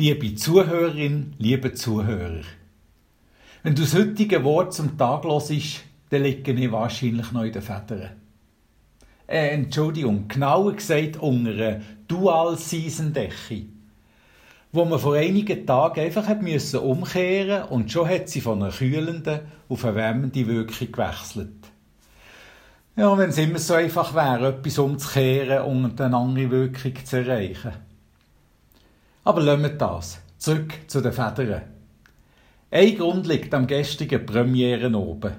Liebe Zuhörerin, liebe Zuhörer. Wenn du das heutige Wort zum Tag hörst, dann liege ich wahrscheinlich noch in den Federn. Äh, Entschuldigung, genauer gesagt unter Dual-Season-Decke, wo man vor einigen Tagen einfach hat müssen umkehren und schon hat sie von einer kühlenden auf eine wärmende Wirkung gewechselt. Ja, wenn es immer so einfach wäre, etwas umzukehren und eine andere Wirkung zu erreichen. Aber lassen wir das. Zurück zu den Federn. Ein Grund liegt am gestrigen Premieren oben.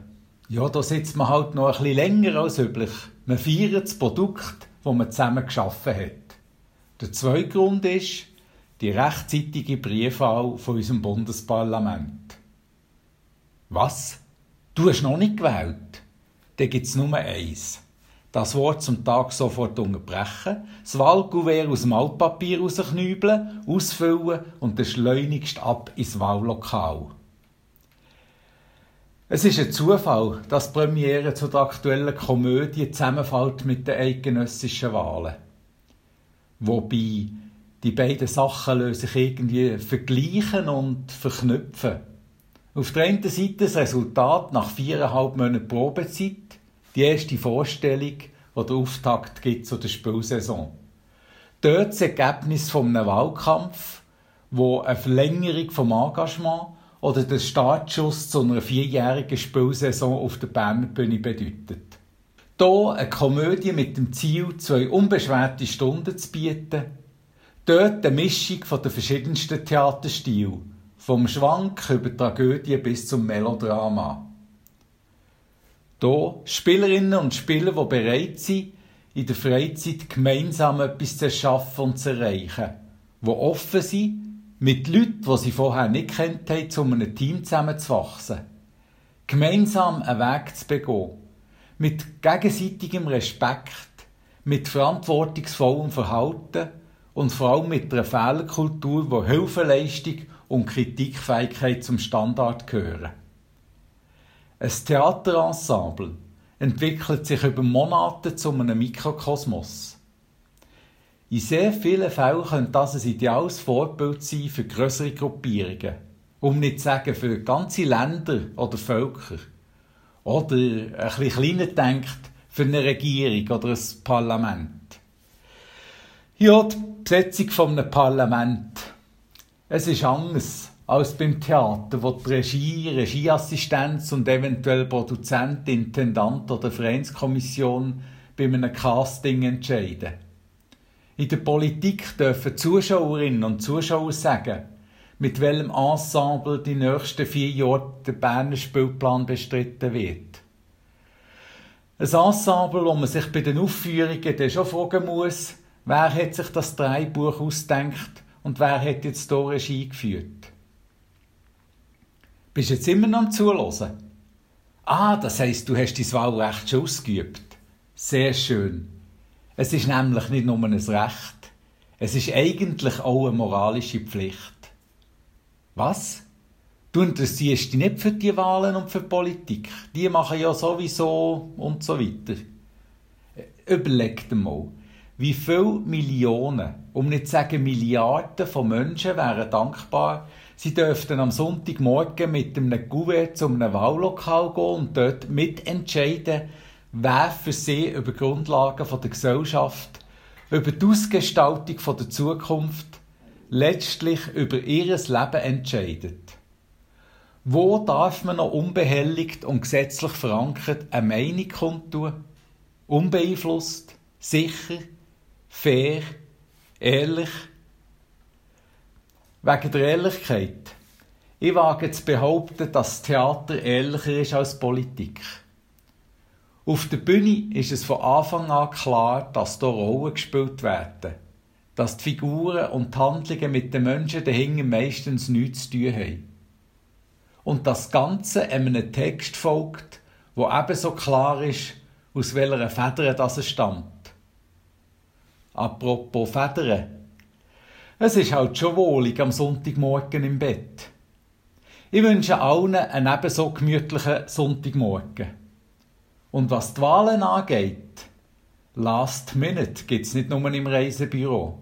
Ja, da sitzt man halt noch ein bisschen länger als üblich. Man feiert das Produkt, das man zusammen geschaffen hat. Der zweite Grund ist die rechtzeitige Briefwahl von unserem Bundesparlament. Was? Du hast noch nicht gewählt? Dann gibt es nur eins das Wort zum Tag sofort unterbrechen, das Wahlkuvert aus dem Altpapier rausknübeln, ausfüllen und dann schleunigst ab ins Wahllokal. Es ist ein Zufall, dass die Premiere zu der aktuellen Komödie zusammenfällt mit den eidgenössischen Wahlen. Wobei die beiden Sachen sich irgendwie vergleichen und verknüpfen. Auf der einen Seite das Resultat nach viereinhalb Monaten Probezeit, die erste Vorstellung, die der Auftakt gibt zu der Spielsaison. Dort das Ergebnis von einem Wahlkampf, wo eine Verlängerung vom Engagement oder der Startschuss zu einer vierjährigen Spielsaison auf der Berner Bühne bedeutet. Hier eine Komödie mit dem Ziel, zwei unbeschwerte Stunden zu bieten. Dort eine Mischung von den verschiedensten Theaterstilen, vom Schwank über Tragödie bis zum Melodrama. Hier Spielerinnen und Spieler, die bereit sind, in der Freizeit gemeinsam etwas zu schaffen und zu erreichen, die offen sind, mit Leuten, die sie vorher nicht kennt haben, zu einem Team zusammenzuwachsen. Gemeinsam einen Weg zu begehen. Mit gegenseitigem Respekt, mit verantwortungsvollem Verhalten und vor allem mit einer Fehlerkultur, wo Hilfeleistung und Kritikfähigkeit zum Standard gehören. Ein Theaterensemble entwickelt sich über Monate zu einem Mikrokosmos. In sehr vielen Fällen könnte das ein ideales Vorbild sein für größere Gruppierungen, um nicht zu sagen für ganze Länder oder Völker. Oder ein bisschen kleiner denkt für eine Regierung oder ein Parlament. Ja, die Besetzung von einem Parlament. Es ist anders als beim Theater, wo die Regie, Regieassistenz und eventuell Produzent, Intendant oder Vereinskommission bei einem Casting entscheiden. In der Politik dürfen Zuschauerinnen und Zuschauer sagen, mit welchem Ensemble die nächsten vier Jahre der Berner Spielplan bestritten wird. Ein Ensemble, wo man sich bei den Aufführungen dann schon fragen muss, wer hat sich das Dreibuch ausgedacht und wer hat jetzt hier Regie geführt. Bist du jetzt immer noch am Zuhören? Ah, das heisst, du hast dein Wahlrecht schon ausgeübt. Sehr schön. Es ist nämlich nicht nur ein Recht, es ist eigentlich auch eine moralische Pflicht. Was? Du interessierst dich nicht für die Wahlen und für die Politik. Die machen ja sowieso und so weiter. Überleg dir mal, wie viele Millionen, um nicht zu sagen Milliarden von Menschen wären dankbar, Sie dürften am Sonntagmorgen mit einem Kuvert zu einem Wahllokal gehen und dort mitentscheiden, wer für sie über Grundlagen der Gesellschaft, über die Ausgestaltung der Zukunft, letztlich über ihr Leben entscheidet. Wo darf man noch unbehelligt und gesetzlich verankert eine Meinung kundtun? Unbeeinflusst, sicher, fair, ehrlich, Wegen der Ehrlichkeit. Ich wage zu behaupten, dass Theater ehrlicher ist als Politik. Auf der Bühne ist es von Anfang an klar, dass hier Rollen gespielt werden. Dass die Figuren und die Handlungen mit den Menschen dahinter meistens nichts zu tun haben. Und das Ganze einem Text folgt, wo ebenso klar ist, aus welcher Feder das stammt. Apropos Federn. Es ist halt schon wohlig am Sonntagmorgen im Bett. Ich wünsche allen einen ebenso gemütlichen Sonntagmorgen. Und was die Wahlen angeht, Last Minute gibt es nicht nur im Reisebüro.